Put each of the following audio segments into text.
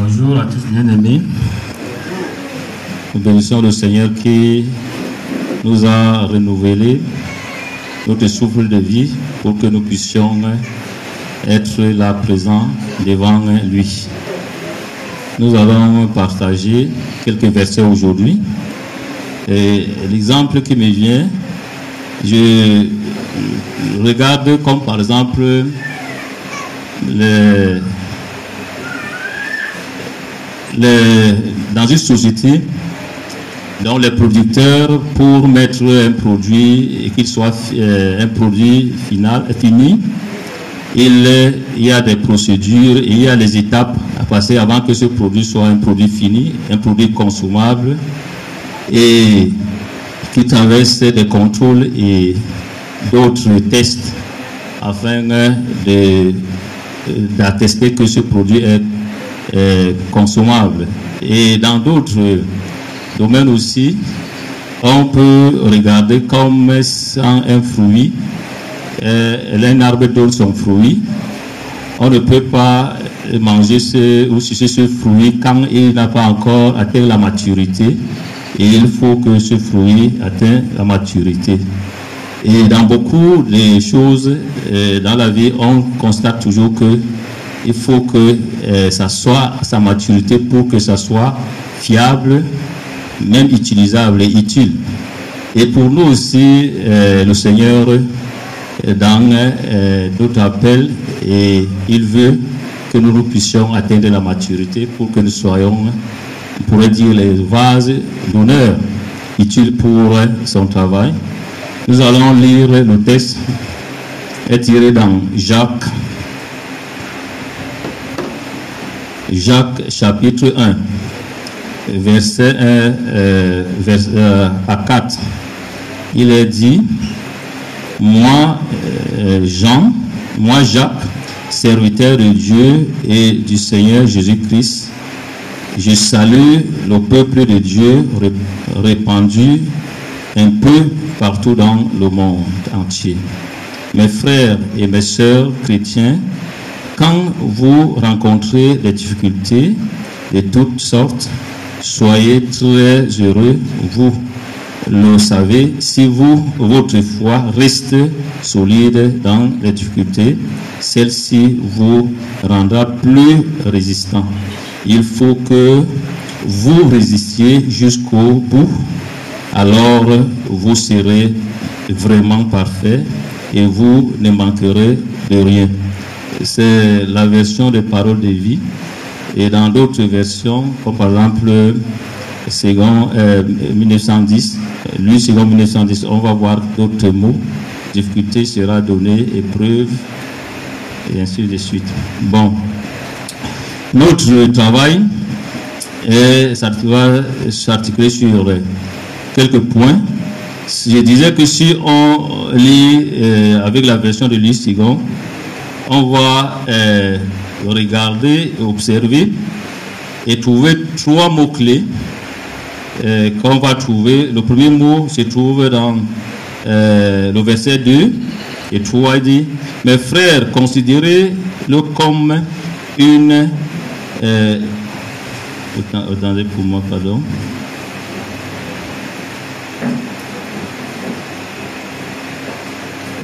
Bonjour à tous bien-aimés. Nous bénissons le Seigneur qui nous a renouvelé notre souffle de vie pour que nous puissions être là présents devant lui. Nous allons partager quelques versets aujourd'hui. Et l'exemple qui me vient, je regarde comme par exemple les dans une société, dont les producteurs, pour mettre un produit et qu'il soit euh, un produit final, fini, il, y a des procédures, il y a des étapes à passer avant que ce produit soit un produit fini, un produit consommable et qui traverse des contrôles et d'autres tests afin d'attester que ce produit est consommable. Et dans d'autres domaines aussi, on peut regarder comme un fruit, euh, un arbre donne son fruit. On ne peut pas manger ce, ou sucer ce fruit quand il n'a pas encore atteint la maturité. Et il faut que ce fruit atteigne la maturité. Et dans beaucoup de choses euh, dans la vie, on constate toujours que il faut que euh, ça soit sa maturité pour que ça soit fiable, même utilisable et utile. Et pour nous aussi, euh, le Seigneur, dans euh, notre appel, et il veut que nous, nous puissions atteindre la maturité pour que nous soyons, on pourrait dire, les vases d'honneur utiles pour son travail. Nous allons lire le texte est tiré dans Jacques Jacques chapitre 1, verset 1 euh, euh, à 4. Il est dit, moi euh, Jean, moi Jacques, serviteur de Dieu et du Seigneur Jésus-Christ, je salue le peuple de Dieu répandu un peu partout dans le monde entier. Mes frères et mes sœurs chrétiens, quand vous rencontrez des difficultés de toutes sortes, soyez très heureux. Vous le savez, si vous, votre foi reste solide dans les difficultés, celle-ci vous rendra plus résistant. Il faut que vous résistiez jusqu'au bout, alors vous serez vraiment parfait et vous ne manquerez de rien c'est la version des paroles de vie. Et dans d'autres versions, comme par exemple second 1910, lui second 1910, on va voir d'autres mots. Difficulté sera donnée, épreuve, et ainsi de suite. Bon. Notre travail est s'articuler sur quelques points. Je disais que si on lit euh, avec la version de Louis Sigon, on va euh, regarder, observer et trouver trois mots-clés euh, qu'on va trouver. Le premier mot se trouve dans euh, le verset 2 et 3 il dit, mes frères, considérez-le comme une... attendez pour moi, pardon.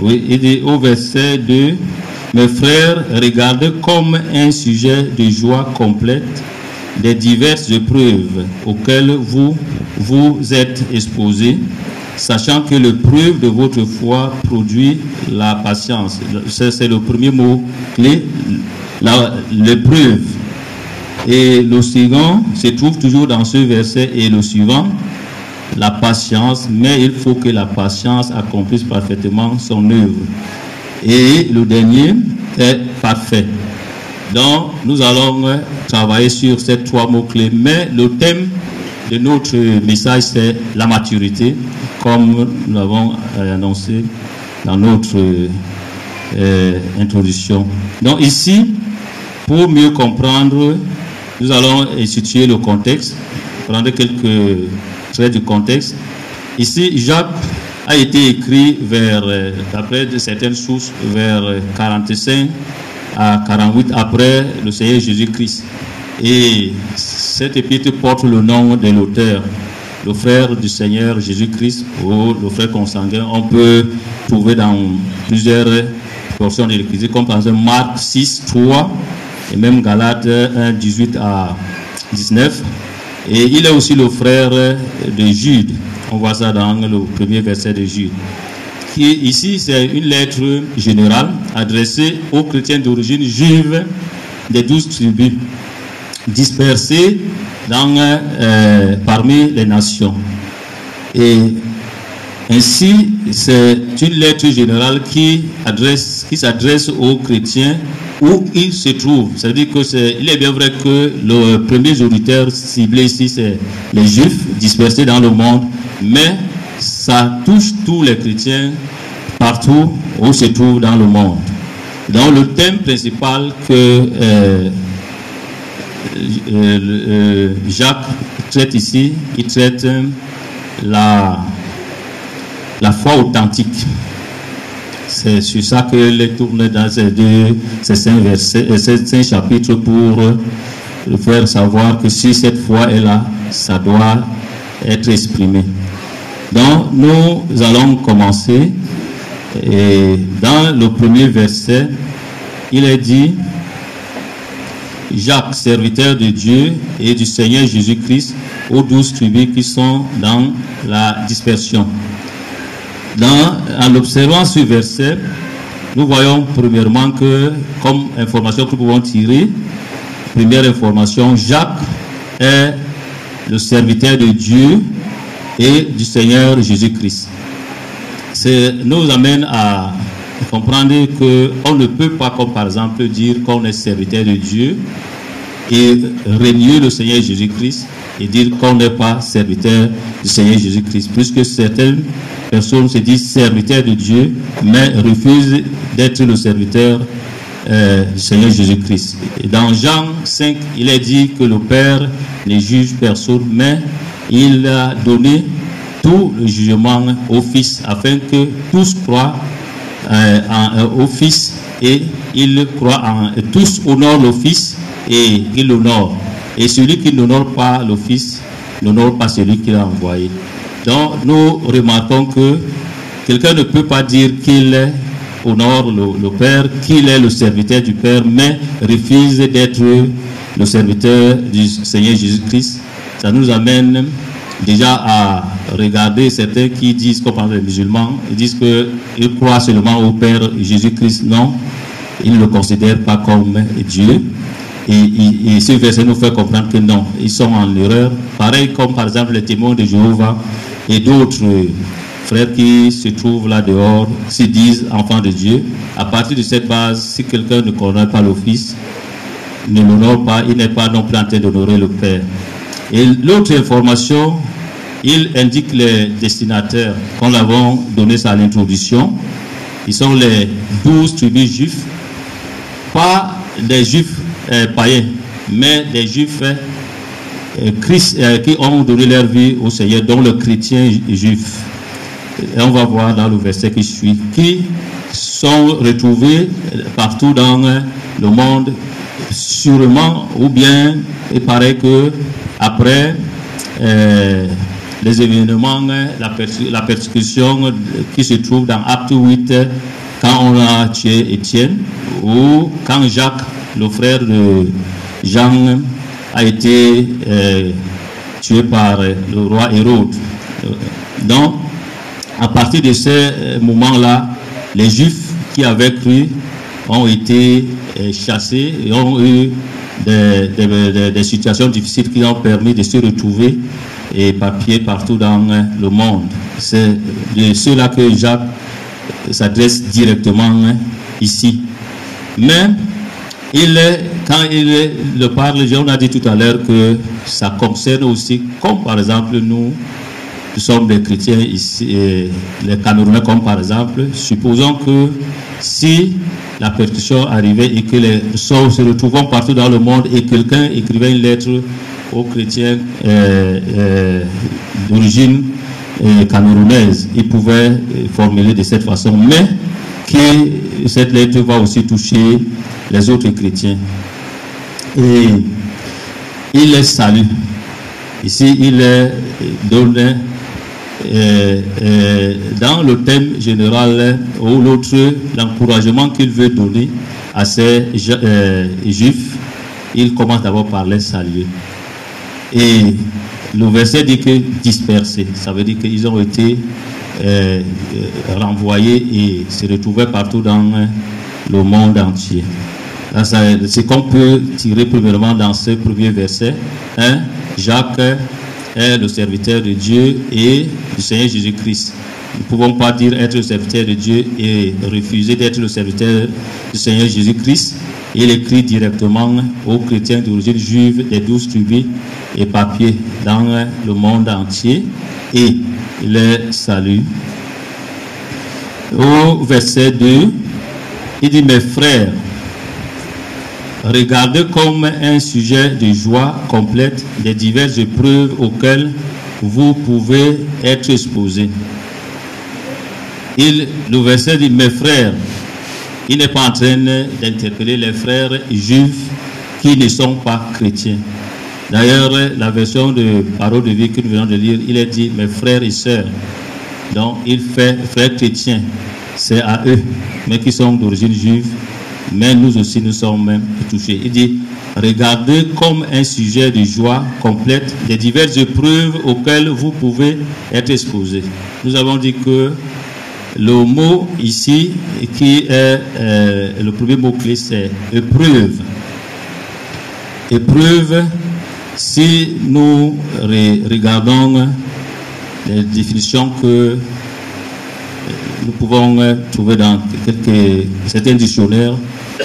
Oui, il dit au verset 2, mes frères, regardez comme un sujet de joie complète des diverses épreuves auxquelles vous vous êtes exposés, sachant que l'épreuve de votre foi produit la patience. C'est le premier mot clé, l'épreuve. Et le second se trouve toujours dans ce verset et le suivant, la patience, mais il faut que la patience accomplisse parfaitement son œuvre et le dernier est parfait. Donc, nous allons travailler sur ces trois mots-clés. Mais le thème de notre message, c'est la maturité, comme nous l'avons annoncé dans notre euh, introduction. Donc, ici, pour mieux comprendre, nous allons situer le contexte, prendre quelques traits du contexte. Ici, Jacques a été écrit vers, euh, d'après certaines sources, vers 45 à 48 après le Seigneur Jésus-Christ. Et cette épître porte le nom de l'auteur, le frère du Seigneur Jésus-Christ ou le frère consanguin. On peut trouver dans plusieurs portions de l'Église, comme par exemple Marc 6, 3 et même Galates 1, 18 à 19. Et il est aussi le frère de Jude. On voit ça dans le premier verset de Jude. Ici, c'est une lettre générale adressée aux chrétiens d'origine juive des douze tribus dispersés dans, euh, parmi les nations. Et ainsi, c'est une lettre générale qui adresse, qui s'adresse aux chrétiens où ils se trouvent. C'est-à-dire que c'est, il est bien vrai que le premier auditeurs ciblé ici, c'est les juifs dispersés dans le monde, mais ça touche tous les chrétiens partout où se trouvent dans le monde. Donc le thème principal que euh, euh, euh, Jacques traite ici, il traite la, la foi authentique. C'est sur ça qu'il tourne dans ces deux, ces cinq versets, ces cinq chapitres pour faire savoir que si cette foi est là, ça doit être exprimé. Donc, nous allons commencer. Et dans le premier verset, il est dit, Jacques, serviteur de Dieu et du Seigneur Jésus-Christ, aux douze tribus qui sont dans la dispersion. Dans, en observant ce verset, nous voyons premièrement que, comme information que nous pouvons tirer, première information, Jacques est le serviteur de Dieu et du Seigneur Jésus-Christ. nous amène à comprendre qu'on ne peut pas, comme par exemple, dire qu'on est serviteur de Dieu et régner le Seigneur Jésus-Christ et dire qu'on n'est pas serviteur du Seigneur Jésus-Christ, puisque certaines personnes se disent serviteurs de Dieu, mais refusent d'être le serviteur euh, du Seigneur Jésus-Christ. Dans Jean 5, il est dit que le Père ne juge personne, mais il a donné tout le jugement au Fils, afin que tous croient euh, en, au Fils et ils croient en tous honorent le Fils et il l'honore. Et celui qui n'honore pas le Fils n'honore pas celui qui l'a envoyé. Donc nous remarquons que quelqu'un ne peut pas dire qu'il honore le, le Père, qu'il est le serviteur du Père, mais refuse d'être le serviteur du Seigneur Jésus-Christ. Ça nous amène déjà à regarder certains qui disent, comme les musulmans, ils disent qu'ils croient seulement au Père Jésus-Christ. Non, ils ne le considèrent pas comme Dieu. Et, ce verset nous fait comprendre que non, ils sont en erreur. Pareil comme par exemple les témoins de Jéhovah et d'autres frères qui se trouvent là dehors, se disent enfants de Dieu. À partir de cette base, si quelqu'un ne connaît pas le Fils, ne l'honore pas, il n'est pas non plus en train d'honorer le Père. Et l'autre information, il indique les destinataires, qu'on l'avons donné ça à l'introduction. Ils sont les douze tribus juifs, pas des juifs euh, païens, mais des juifs euh, Christ, euh, qui ont donné leur vie au Seigneur, dont le chrétien juif. Et on va voir dans le verset qui suit, qui sont retrouvés partout dans le monde, sûrement, ou bien il paraît que après les événements, la, persécution qui se trouve dans Acte 8, quand on a tué Étienne, ou quand Jacques, le frère de Jean, a été euh, tué par le roi Hérode. Donc, à partir de ce moment-là, les Juifs qui avaient cru ont été euh, chassés et ont eu des, situations difficiles qui ont permis de se retrouver et papier partout dans le monde. C'est de cela que Jacques s'adresse directement ici. Mais il quand il le parle, on a dit tout à l'heure que ça concerne aussi, comme par exemple nous, nous sommes des chrétiens ici, les Camerounais comme par exemple, supposons que si la persécution arrivait et que les sorts se retrouvent partout dans le monde et quelqu'un écrivait une lettre aux chrétiens euh, euh, d'origine euh, camerounaise, il pouvait formuler de cette façon, mais que cette lettre va aussi toucher les autres chrétiens. Et il les salue. Ici, il est euh, euh, dans le thème général ou l'autre, l'encouragement qu'il veut donner à ces euh, juifs, il commence d'abord par les saluer. Et le verset dit que dispersés, ça veut dire qu'ils ont été renvoyés et se retrouvaient partout dans le monde entier. C'est qu'on peut tirer premièrement dans ce premier verset. Hein, Jacques est le serviteur de Dieu et du Seigneur Jésus-Christ. Nous ne pouvons pas dire être le serviteur de Dieu et refuser d'être le serviteur du Seigneur Jésus-Christ. Il écrit directement aux chrétiens d'origine juive des douze tribus et papiers dans le monde entier et les salue. Au verset 2, il dit, mes frères, regardez comme un sujet de joie complète les diverses épreuves auxquelles vous pouvez être exposés. Il, le verset dit, mes frères, il n'est pas en train d'interpeller les frères juifs qui ne sont pas chrétiens. D'ailleurs, la version de parole de vie que nous venons de lire, il est dit, mes frères et sœurs. Donc, il fait frères chrétiens. C'est à eux, mais qui sont d'origine juive, mais nous aussi nous sommes même touchés. Il dit, regardez comme un sujet de joie complète les diverses épreuves auxquelles vous pouvez être exposés. Nous avons dit que le mot ici, qui est euh, le premier mot-clé, c'est épreuve. Épreuve, si nous regardons les définitions que nous pouvons trouver dans quelques, certains dictionnaires,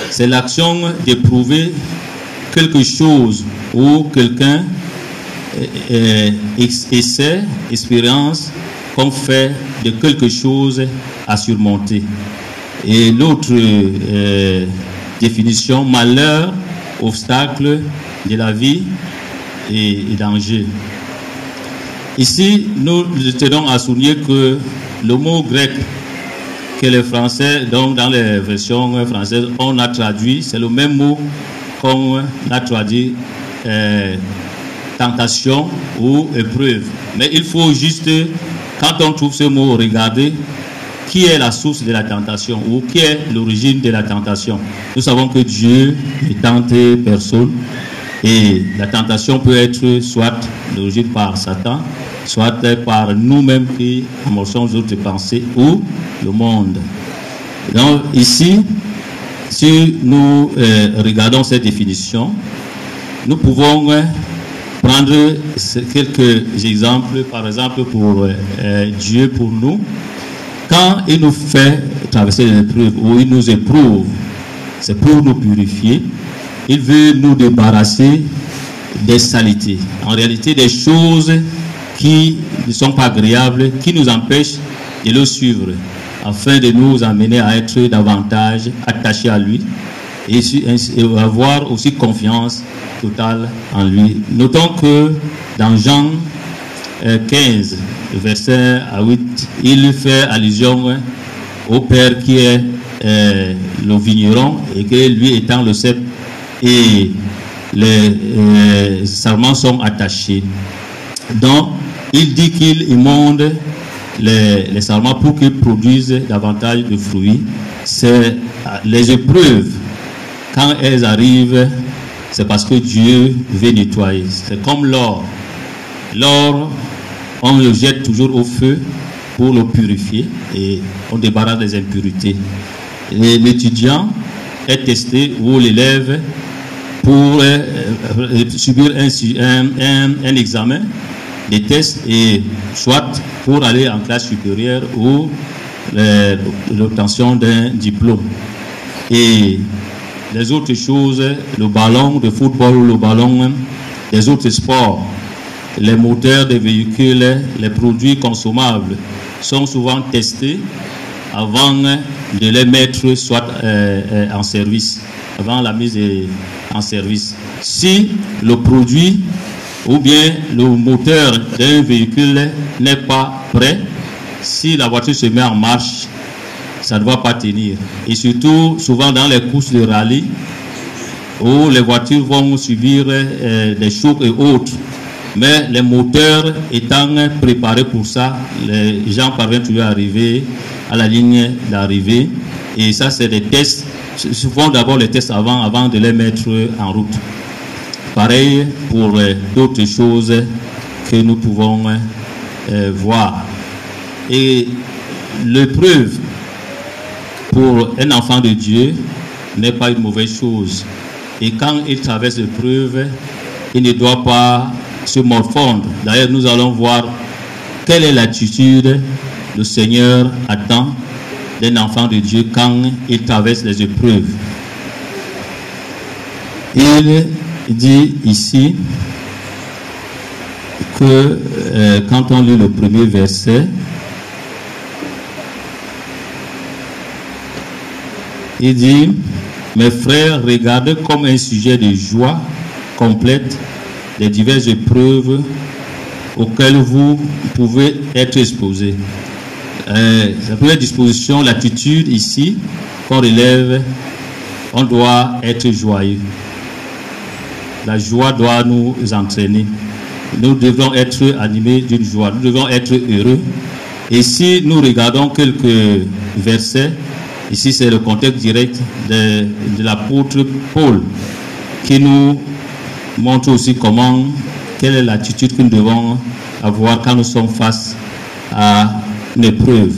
c'est l'action d'éprouver quelque chose ou quelqu'un essaie, expérience qu'on fait de quelque chose à surmonter. Et l'autre euh, définition, malheur, obstacle de la vie et, et danger. Ici, nous tenons à souligner que le mot grec que les Français, donc dans les versions françaises, on a traduit, c'est le même mot qu'on a traduit euh, tentation ou épreuve. Mais il faut juste, quand on trouve ce mot, regarder qui est la source de la tentation ou qui est l'origine de la tentation. Nous savons que Dieu ne tente personne et la tentation peut être soit l'origine par Satan, soit par nous-mêmes qui amorçons d'autres pensées ou le monde. Donc ici, si nous euh, regardons cette définition, nous pouvons euh, prendre quelques exemples, par exemple pour euh, Dieu, pour nous. Quand il nous fait traverser des épreuves ou il nous éprouve, c'est pour nous purifier. Il veut nous débarrasser des saletés. En réalité, des choses qui ne sont pas agréables, qui nous empêchent de le suivre, afin de nous amener à être davantage attachés à lui et, avoir aussi confiance totale en lui. Notons que dans Jean 15, euh, verset 8, il fait allusion au Père qui est euh, le vigneron et que lui étant le cep et les euh, serments sont attachés. Donc, il dit qu'il émonde les, les sarments pour qu'ils produisent davantage de fruits. C'est les épreuves, quand elles arrivent, c'est parce que Dieu veut nettoyer. C'est comme l'or. L'or, on le jette toujours au feu pour le purifier et on débarrasse des impurités. L'étudiant est testé ou l'élève pour euh, euh, subir un, un, un examen des tests et soit pour aller en classe supérieure ou l'obtention d'un diplôme. Et les autres choses, le ballon de football ou le ballon des autres sports, les moteurs des véhicules, les produits consommables sont souvent testés avant de les mettre soit euh, euh, en service, avant la mise en service. Si le produit ou bien le moteur d'un véhicule n'est pas prêt, si la voiture se met en marche, ça ne va pas tenir. Et surtout, souvent dans les courses de rallye, où les voitures vont subir euh, des chocs et autres. Mais les moteurs étant préparés pour ça, les gens parviennent toujours à arriver à la ligne d'arrivée. Et ça, c'est des tests. Font d'abord les tests avant, avant de les mettre en route. Pareil pour euh, d'autres choses que nous pouvons euh, voir. Et l'épreuve pour un enfant de Dieu n'est pas une mauvaise chose. Et quand il traverse l'épreuve, il ne doit pas se morfondre. D'ailleurs, nous allons voir quelle est l'attitude le Seigneur attend d'un enfant de Dieu quand il traverse les épreuves. Il dit ici que euh, quand on lit le premier verset, il dit, mes frères, regardez comme un sujet de joie complète les diverses épreuves auxquelles vous pouvez être exposés. Euh, la première disposition, l'attitude ici, qu'on relève, on doit être joyeux. La joie doit nous entraîner. Nous devons être animés d'une joie. Nous devons être heureux. Et si nous regardons quelques versets, ici c'est le contexte direct de, de l'apôtre Paul qui nous montre aussi comment, quelle est l'attitude que nous devons avoir quand nous sommes face à une épreuve.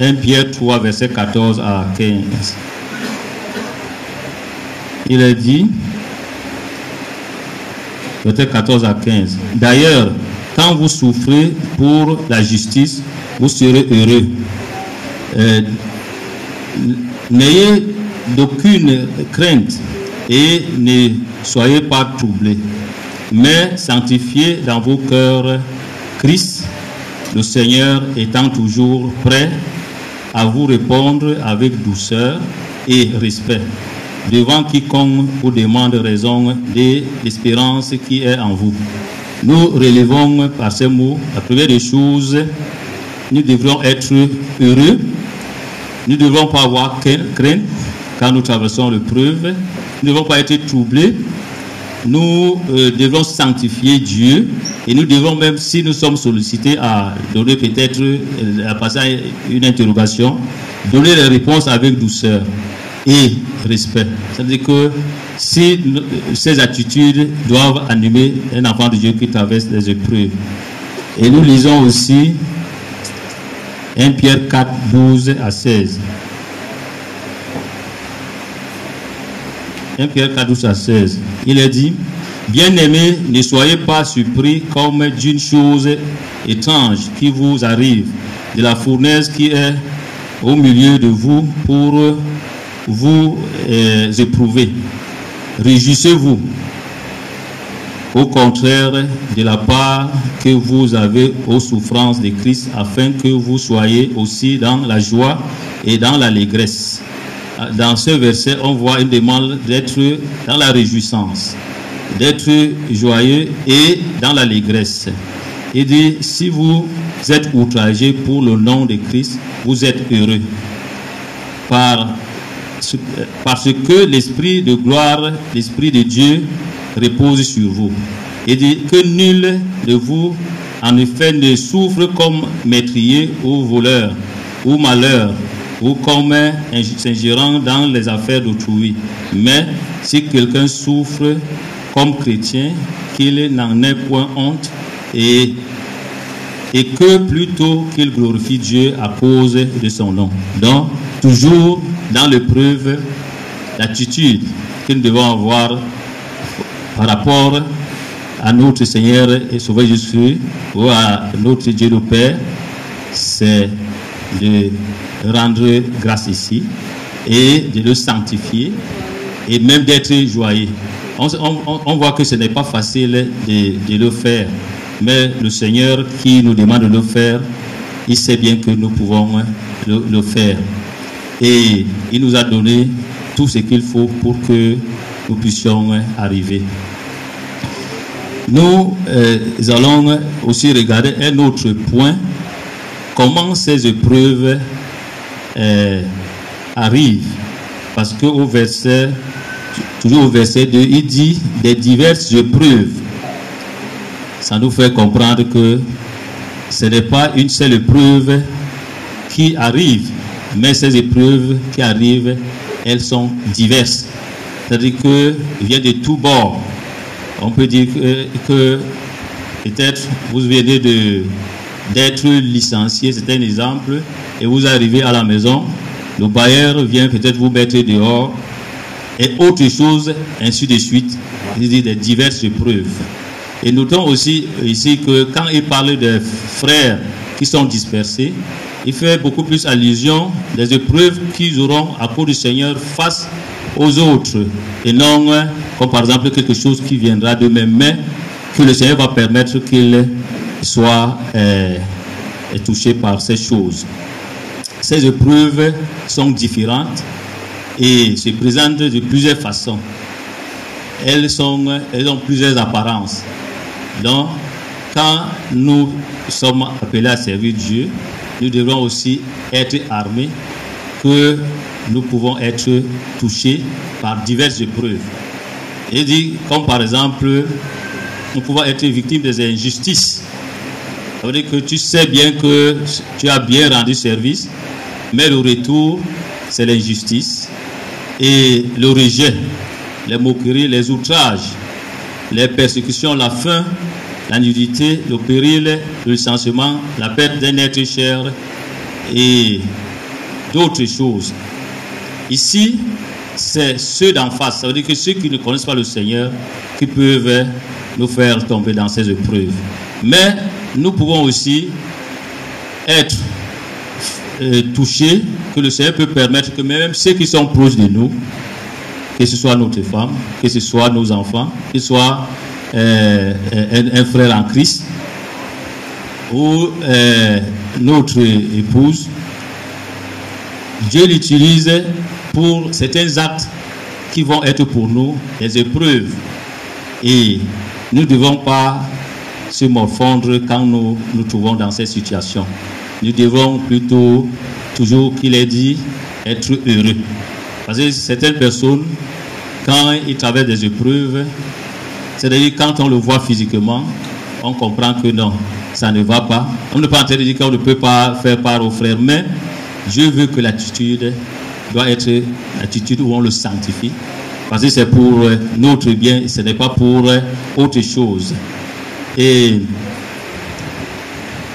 1 Pierre 3, verset 14 à 15. Il est dit, verset 14 à 15. D'ailleurs, quand vous souffrez pour la justice, vous serez heureux. Euh, N'ayez d'aucune crainte et ne soyez pas troublés, mais sanctifiez dans vos cœurs Christ, le Seigneur étant toujours prêt à vous répondre avec douceur et respect devant quiconque vous demande raison de l'espérance qui est en vous. Nous relevons par ces mots la première des choses, nous devons être heureux, nous ne devons pas avoir crainte quand nous traversons l'épreuve, nous ne devons pas être troublés, nous euh, devons sanctifier Dieu et nous devons même, si nous sommes sollicités à donner peut-être, euh, à passer une interrogation, donner les réponses avec douceur et respect. C'est-à-dire que si ces attitudes doivent animer un enfant de Dieu qui traverse les épreuves. Et nous lisons aussi 1 Pierre 4, 12 à 16. 1 Pierre 4, 12 à 16. Il est dit, Bien-aimés, ne soyez pas surpris comme d'une chose étrange qui vous arrive, de la fournaise qui est au milieu de vous pour vous euh, éprouver. Réjouissez-vous. Au contraire de la part que vous avez aux souffrances de Christ, afin que vous soyez aussi dans la joie et dans l'allégresse. Dans ce verset, on voit une demande d'être dans la réjouissance, d'être joyeux et dans l'allégresse. Il dit, si vous êtes outragé pour le nom de Christ, vous êtes heureux. Par, parce que l'Esprit de gloire, l'Esprit de Dieu repose sur vous. Il dit que nul de vous, en effet, ne souffre comme métrier ou voleur ou malheur ou comme s'ingérant dans les affaires d'autrui. Mais si quelqu'un souffre comme chrétien, qu'il n'en ait point honte et, et que plutôt qu'il glorifie Dieu à cause de son nom. Donc, toujours dans l'épreuve, l'attitude que nous devons avoir par rapport à notre Seigneur et Sauveur Jésus ou à notre Dieu le Père, c'est de rendre grâce ici et de le sanctifier et même d'être joyeux. On, voit que ce n'est pas facile de, le faire, mais le Seigneur qui nous demande de le faire, il sait bien que nous pouvons le, faire. Et il nous a donné tout ce qu'il faut pour que nous puissions arriver. Nous euh, allons aussi regarder un autre point, comment ces épreuves euh, arrivent? Parce que au verset, toujours au verset 2, il dit des diverses épreuves. Ça nous fait comprendre que ce n'est pas une seule épreuve qui arrive, mais ces épreuves qui arrivent, elles sont diverses. C'est-à-dire qu'il vient de tous bords. On peut dire que peut-être vous venez de d'être licencié, c'est un exemple, et vous arrivez à la maison, le bailleur vient peut-être vous mettre dehors, et autre chose, ainsi de suite, dit des diverses épreuves. Et notons aussi ici que quand il parle des frères qui sont dispersés, il fait beaucoup plus allusion des épreuves qu'ils auront à cause du Seigneur face aux autres, et non comme par exemple quelque chose qui viendra d'eux-mêmes, mais que le Seigneur va permettre qu'ils soient euh, touchés par ces choses. Ces épreuves sont différentes et se présentent de plusieurs façons. Elles, sont, elles ont plusieurs apparences. Donc, quand nous sommes appelés à servir Dieu, nous devons aussi être armés que nous pouvons être touchés par diverses épreuves. Il dit, comme par exemple, nous pouvons être victimes des injustices. Ça veut dire que tu sais bien que tu as bien rendu service, mais le retour, c'est l'injustice et le rejet, les moqueries, les outrages, les persécutions, la faim, la nudité, le péril, le licenciement, la perte d'un être cher et d'autres choses. Ici, c'est ceux d'en face. Ça veut dire que ceux qui ne connaissent pas le Seigneur qui peuvent nous faire tomber dans ces épreuves. Mais nous pouvons aussi être euh, touchés, que le Seigneur peut permettre que même ceux qui sont proches de nous, que ce soit notre femme, que ce soit nos enfants, que ce soit euh, un, frère en Christ ou euh, notre épouse, Dieu l'utilise pour certains actes qui vont être pour nous des épreuves. Et nous ne devons pas se morfondre quand nous nous trouvons dans cette situation. Nous devons plutôt, toujours qu'il ait dit, être heureux. Parce que certaines personnes, quand ils traversent des épreuves, c'est-à-dire quand on le voit physiquement, on comprend que non, ça ne va pas. On ne peut pas dire qu'on ne peut pas faire part aux frères, mais je veux que l'attitude doit être l'attitude où on le sanctifie. Parce que c'est pour notre bien, ce n'est pas pour autre chose. Et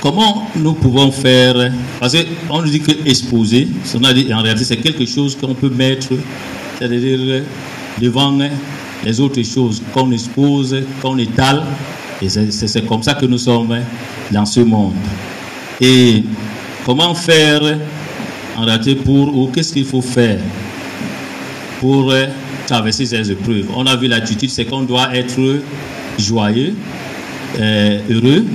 comment nous pouvons faire? Parce qu'on nous dit que exposer, en réalité c'est quelque chose qu'on peut mettre, c'est-à-dire devant les autres choses qu'on expose, qu'on étale. Et c'est comme ça que nous sommes dans ce monde. Et comment faire en réalité pour, ou qu'est-ce qu'il faut faire pour traverser ces épreuves? On a vu l'attitude, c'est qu'on doit être joyeux, heureux,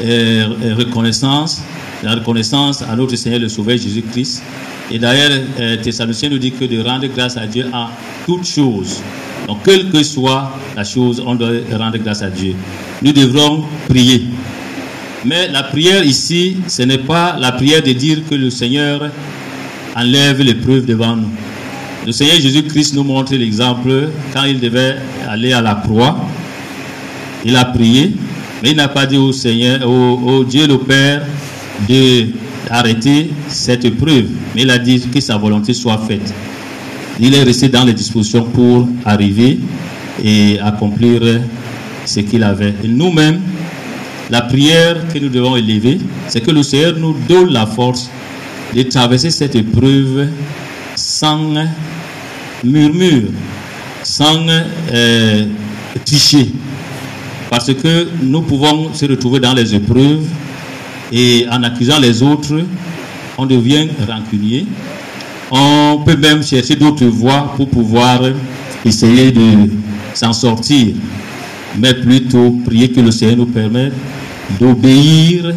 euh, reconnaissance, la reconnaissance à notre Seigneur le Sauveur Jésus-Christ. Et d'ailleurs, euh, Thessaloniciens nous dit que de rendre grâce à Dieu à toutes choses. Donc, quelle que soit la chose, on doit rendre grâce à Dieu. Nous devrons prier. Mais la prière ici, ce n'est pas la prière de dire que le Seigneur enlève l'épreuve devant nous. Le Seigneur Jésus-Christ nous montre l'exemple quand il devait aller à la croix. Il a prié, mais il n'a pas dit au Seigneur, au, Dieu le Père, d'arrêter cette épreuve. Mais il a dit que sa volonté soit faite. Il est resté dans les dispositions pour arriver et accomplir ce qu'il avait. Et nous-mêmes, la prière que nous devons élever, c'est que le Seigneur nous donne la force de traverser cette épreuve sans murmure, sans euh, tricher. Parce que nous pouvons se retrouver dans les épreuves et en accusant les autres, on devient rancunier. On peut même chercher d'autres voies pour pouvoir essayer de s'en sortir. Mais plutôt prier que le Seigneur nous permette d'obéir,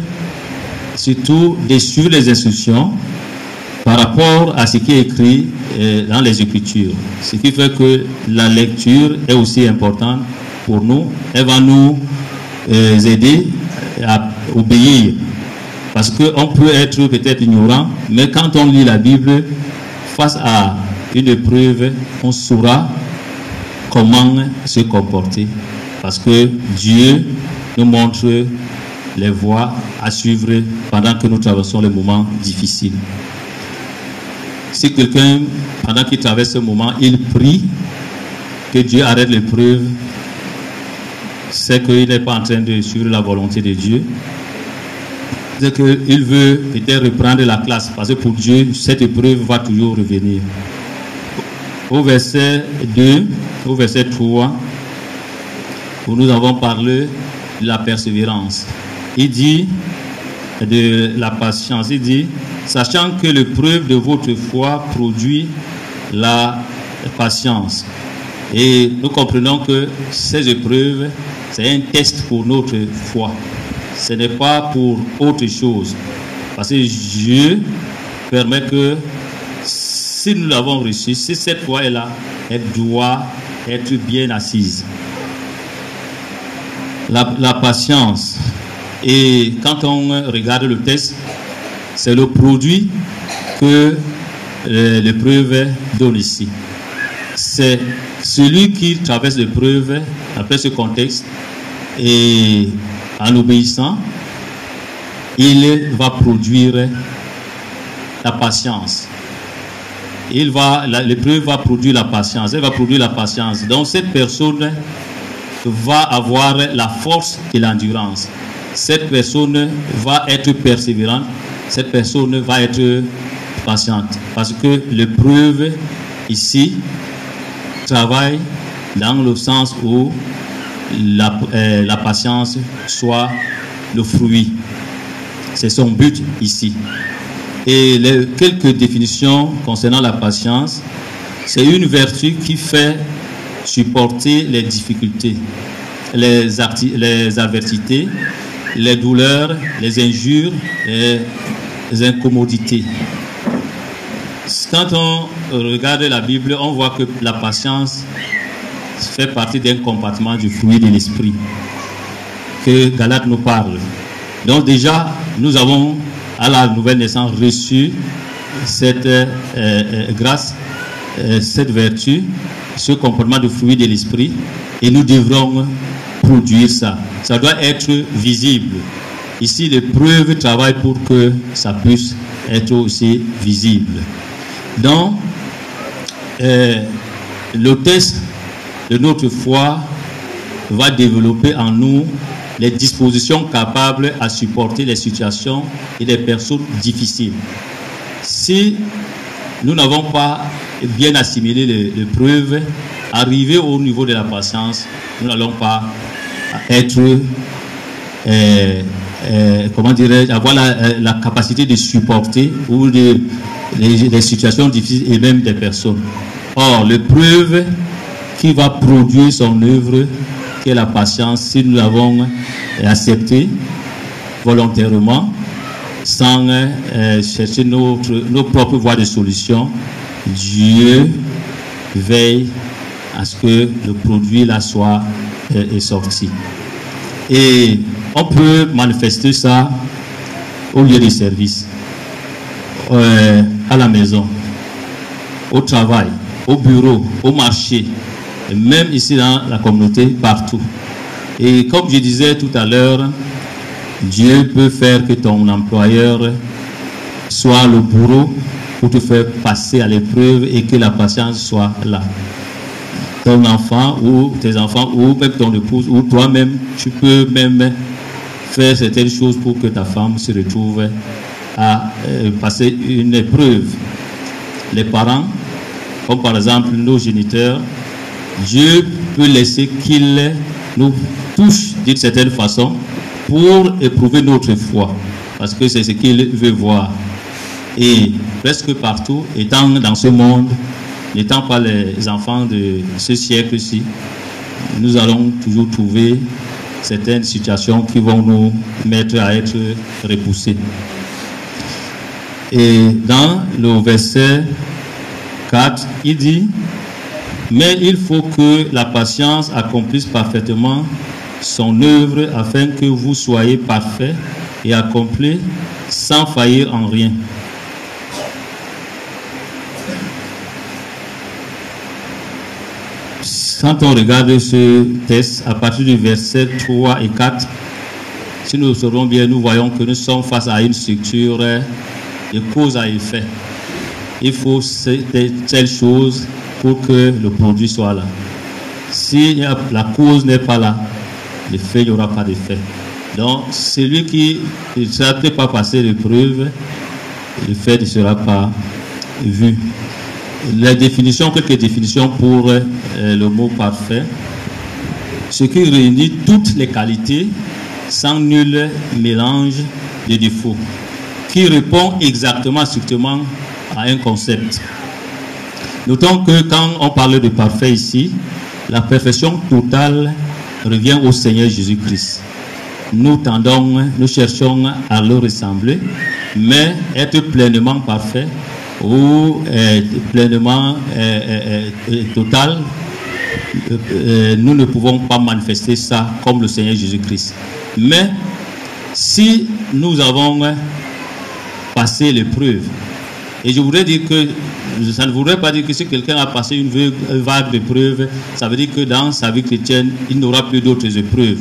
surtout de suivre les instructions par rapport à ce qui est écrit euh, dans les Écritures. Ce qui fait que la lecture est aussi importante pour nous. Elle va nous euh, aider à obéir. Parce qu'on peut être peut-être ignorant, mais quand on lit la Bible face à une épreuve, on saura comment se comporter. Parce que Dieu nous montre les voies à suivre pendant que nous traversons les moments difficiles. Si quelqu'un, pendant qu'il traverse ce moment, il prie que Dieu arrête l'épreuve, c'est qu'il n'est pas en train de suivre la volonté de Dieu. C'est qu'il veut peut-être reprendre la classe, parce que pour Dieu, cette épreuve va toujours revenir. Au verset 2, au verset 3, où nous avons parlé de la persévérance. Il dit de la patience, il dit, sachant que l'épreuve de votre foi produit la patience. Et nous comprenons que ces épreuves, c'est un test pour notre foi. Ce n'est pas pour autre chose. Parce que Dieu permet que si nous l'avons reçu, si cette foi est là, elle doit être bien assise. La, patience. Et quand on regarde le test, c'est le produit que euh, l'épreuve donne ici. C'est celui qui traverse l'épreuve, après ce contexte, et en obéissant, il va produire la patience. Il va, l'épreuve va produire la patience. Elle va produire la patience. Donc cette personne va avoir la force et l'endurance. Cette personne va être persévérante. Cette personne va être patiente. Parce que l'épreuve ici dans le sens où la, euh, la patience soit le fruit. C'est son but ici. Et les, quelques définitions concernant la patience, c'est une vertu qui fait supporter les difficultés, les, les les douleurs, les injures les incommodités. Quand on regarde la Bible, on voit que la patience fait partie d'un compartiment du fruit de l'esprit que Galate nous parle. Donc déjà, nous avons à la nouvelle naissance reçu cette euh, euh, grâce, euh, cette vertu, ce comportement de fruit de l'esprit et nous devrons produire ça. Ça doit être visible. Ici, l'épreuve travaille pour que ça puisse être aussi visible. Donc, le test de notre foi va développer en nous les dispositions capables à supporter les situations et les personnes difficiles. Si nous n'avons pas bien assimilé les, preuves, arriver au niveau de la patience, nous n'allons pas être, euh, euh, comment dirais avoir euh, la, capacité de supporter ou de, les, situations difficiles et même des personnes. Or, l'épreuve qui va produire son œuvre que la patience, si nous l'avons accepté volontairement, sans euh, chercher notre, nos propres voies de solution, Dieu veille à ce que le produit là soit euh, sorti. Et on peut manifester ça au lieu de service, à la maison, au travail, au bureau, au marché, même ici dans la communauté, partout. Et comme je disais tout à l'heure, Dieu peut faire que ton employeur soit le bourreau pour te faire passer à l'épreuve et que la patience soit là. Ton enfant ou tes enfants ou même ton épouse ou toi-même, tu peux même faire certaines choses pour que ta femme se retrouve à euh, passer une épreuve. Les parents, comme par exemple nos géniteurs, Dieu peut laisser qu'il nous touche d'une certaine façon pour éprouver notre foi. Parce que c'est ce qu'il veut voir. Et presque partout, étant dans ce monde, n'étant pas les enfants de ce siècle-ci, nous allons toujours trouver certaines situations qui vont nous mettre à être repoussés. Et dans le verset 4, il dit, mais il faut que la patience accomplisse parfaitement son œuvre afin que vous soyez parfaits et accomplis sans faillir en rien. Quand on regarde ce texte à partir du verset 3 et 4, si nous observons bien, nous voyons que nous sommes face à une structure de cause à effet. Il faut telle chose pour que le produit soit là. Si la cause n'est pas là, l'effet, il n'y aura pas d'effet. Donc, celui qui ne sera pas passer l'épreuve, l'effet ne sera pas vu. Les définitions, quelques définitions pour euh, le mot parfait. Ce qui réunit toutes les qualités sans nul mélange de défauts, qui répond exactement, strictement à un concept. Notons que quand on parle de parfait ici, la perfection totale revient au Seigneur Jésus-Christ. Nous tendons, nous cherchons à le ressembler, mais être pleinement parfait ou euh, pleinement euh, euh, total, nous ne pouvons pas manifester ça comme le Seigneur Jésus-Christ. Mais si nous avons passé l'épreuve, et je voudrais dire que ça ne voudrait pas dire que si quelqu'un a passé une vague d'épreuves, ça veut dire que dans sa vie chrétienne, il n'aura plus d'autres épreuves.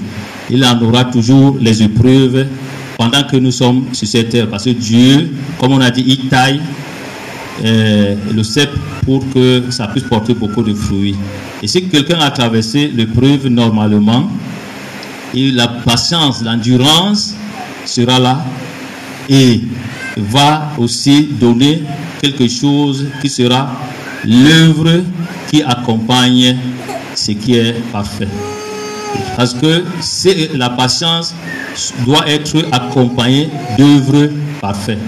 Il en aura toujours les épreuves pendant que nous sommes sur cette terre. Parce que Dieu, comme on a dit, il taille euh, le cep pour que ça puisse porter beaucoup de fruits. Et si quelqu'un a traversé l'épreuve normalement, et la patience, l'endurance sera là et va aussi donner quelque chose qui sera l'œuvre qui accompagne ce qui est parfait. Parce que la patience doit être accompagnée d'œuvres parfaites.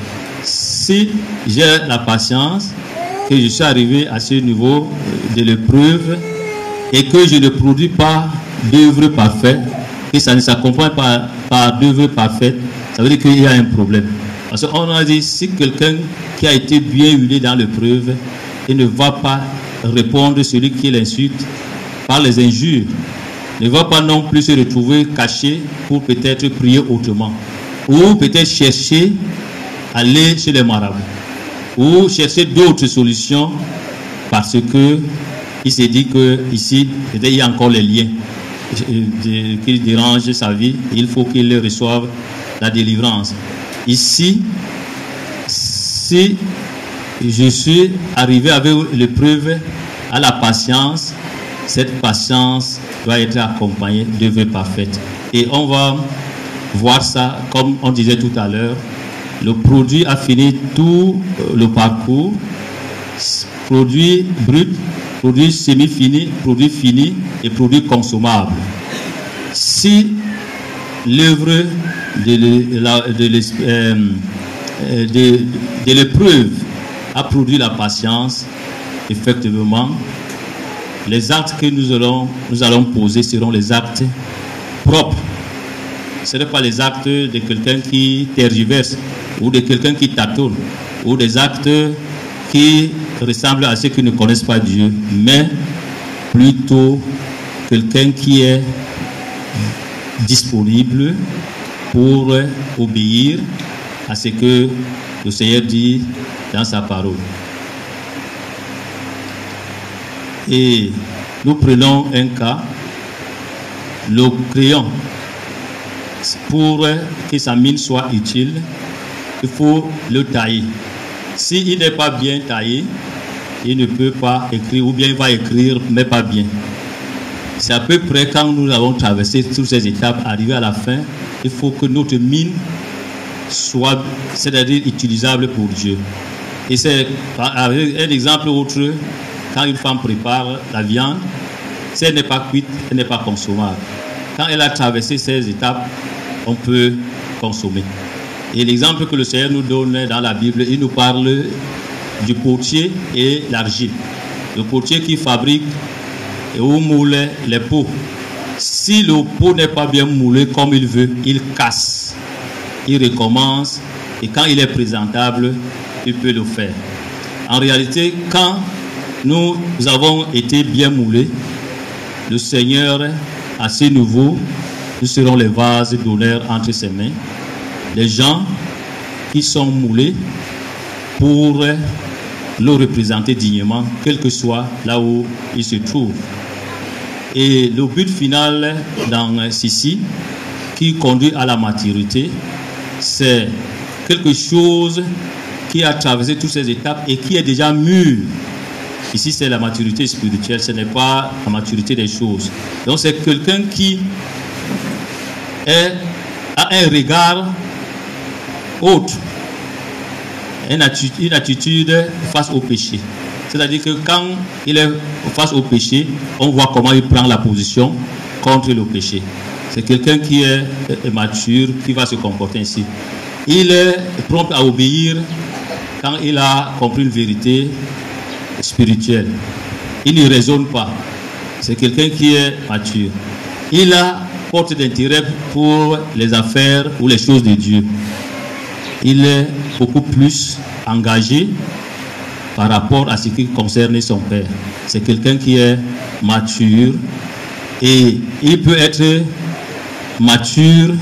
Si j'ai la patience, que je suis arrivé à ce niveau de l'épreuve et que je ne produis pas d'œuvres parfaites, et ça ne s'accompagne pas par d'œuvres parfaites, ça veut dire qu'il y a un problème. Parce qu'on a dit, si quelqu'un qui a été bien huilé dans l'épreuve et ne va pas répondre celui qui l'insulte par les injures, ne va pas non plus se retrouver caché pour peut-être prier autrement, ou peut-être chercher à aller chez les marabouts, ou chercher d'autres solutions parce que il s'est dit que ici, il y a encore les liens. Qui dérangent sa vie, il faut qu'il reçoive la délivrance. Ici, si je suis arrivé avec l'épreuve à la patience, cette patience doit être accompagnée d'œuvres parfaites. Et on va voir ça, comme on disait tout à l'heure, le produit a fini tout euh, le parcours, produit brut, produit semi-fini, produit fini et produit consommable. Si l'œuvre de, l'épreuve a produit la patience, effectivement, les actes que nous allons, nous allons poser seront les actes propres. Ce ne pas les actes de quelqu'un qui tergiverse ou de quelqu'un qui tâtonne ou des actes qui ressemblent à ceux qui ne connaissent pas Dieu, mais plutôt quelqu'un qui est disponible pour obéir à ce que le Seigneur dit dans sa parole. Et nous prenons un cas, le crayon. Pour que sa mine soit utile, il faut le tailler. S'il n'est pas bien taillé, il ne peut pas écrire, ou bien il va écrire, mais pas bien. C'est à peu près quand nous avons traversé toutes ces étapes, arrivé à la fin, il faut que notre mine soit, c'est-à-dire utilisable pour Dieu. Et c'est un exemple autre, quand une femme prépare la viande, si elle n'est pas cuite, elle n'est pas consommable. Quand elle a traversé ces étapes, on peut consommer. Et l'exemple que le Seigneur nous donne dans la Bible, il nous parle du potier et l'argile. Le potier qui fabrique et où moule les pots. Si le pot n'est pas bien moulé comme il veut, il casse. Il recommence et quand il est présentable, il peut le faire. En réalité, quand nous avons été bien moulés, le Seigneur, à ce niveau, nous serons les vases d'honneur entre ses mains. Les gens qui sont moulés pour le représenter dignement, quel que soit là où ils se trouvent. Et le but final dans ceci, qui conduit à la maturité, c'est quelque chose qui a traversé toutes ces étapes et qui est déjà mûr. Ici, c'est la maturité spirituelle, ce n'est pas la maturité des choses. Donc, c'est quelqu'un qui a un regard autre, une attitude, face au péché. C'est-à-dire que quand il est face au péché, on voit comment il prend la position contre le péché. C'est quelqu'un qui est mature, qui va se comporter ainsi. Il est prompt à obéir quand il a compris une vérité spirituelle. Il ne raisonne pas. C'est quelqu'un qui est mature. Il a porte d'intérêt pour les affaires ou les choses de Dieu. Il est beaucoup plus engagé par rapport à ce qui concerne son père. C'est quelqu'un qui est mature et il peut être mature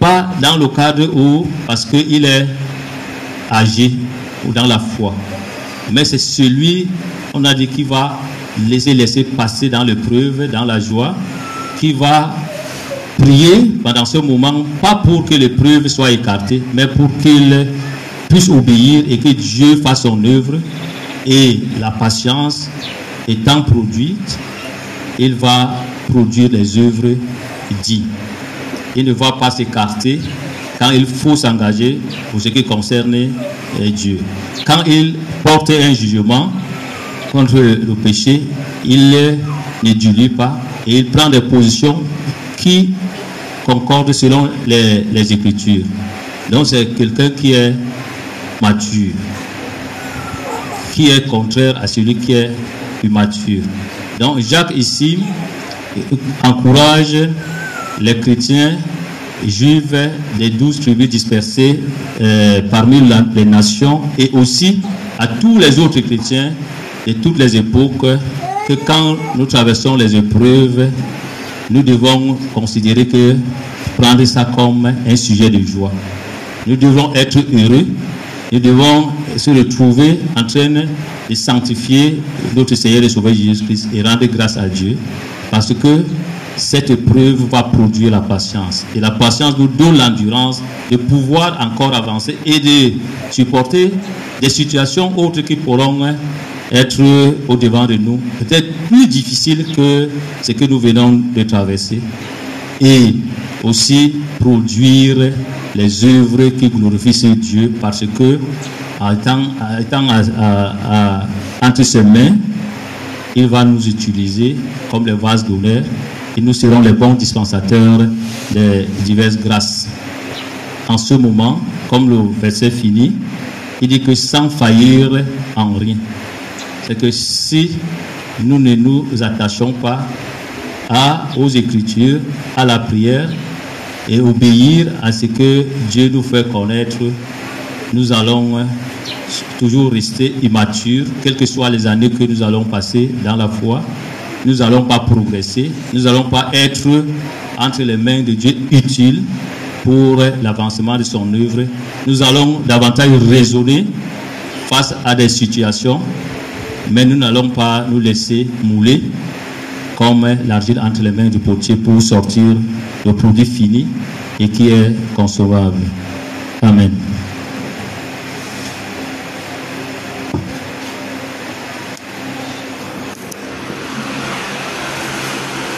pas dans le cadre où, parce qu'il est âgé ou dans la foi, mais c'est celui, on a dit, qui va laisser laisser passer dans l'épreuve, dans la joie, qui va prier pendant ce moment, pas pour que l'épreuve soit écartée, mais pour qu'il obéir et que Dieu fasse son œuvre. Et la patience étant produite, il va produire les œuvres dites. Il ne va pas s'écarter quand il faut s'engager pour ce qui concerne euh, Dieu. Quand il porte un jugement contre le péché, il ne dilue pas et il prend des positions qui concordent selon les, les Écritures. Donc c'est quelqu'un qui est mature, qui est contraire à celui qui est immature. Donc Jacques ici encourage les chrétiens juifs des douze tribus dispersées euh, parmi les nations et aussi à tous les autres chrétiens de toutes les époques que quand nous traversons les épreuves, nous devons considérer que prendre ça comme un sujet de joie. Nous devons être heureux nous devons se retrouver en train de sanctifier notre Seigneur et Sauveur Jésus-Christ et rendre grâce à Dieu parce que cette épreuve va produire la patience. Et la patience nous donne l'endurance de pouvoir encore avancer et de supporter des situations autres qui pourront être au-devant de nous, peut-être plus difficiles que ce que nous venons de traverser. Et aussi produire les œuvres qui glorifient Dieu parce que, étant, étant entre ses mains, il va nous utiliser comme les vases d'honneur et nous serons les bons dispensateurs des diverses grâces. En ce moment, comme le verset finit, il dit que sans faillir en rien. C'est que si nous ne nous attachons pas à, aux Écritures, à la prière, et obéir à ce que Dieu nous fait connaître, nous allons toujours rester immatures, quelles que soient les années que nous allons passer dans la foi. Nous n'allons pas progresser, nous n'allons pas être entre les mains de Dieu utiles pour l'avancement de son œuvre. Nous allons davantage raisonner face à des situations, mais nous n'allons pas nous laisser mouler comme l'argile entre les mains du potier pour sortir le produit fini et qui est concevable. Amen.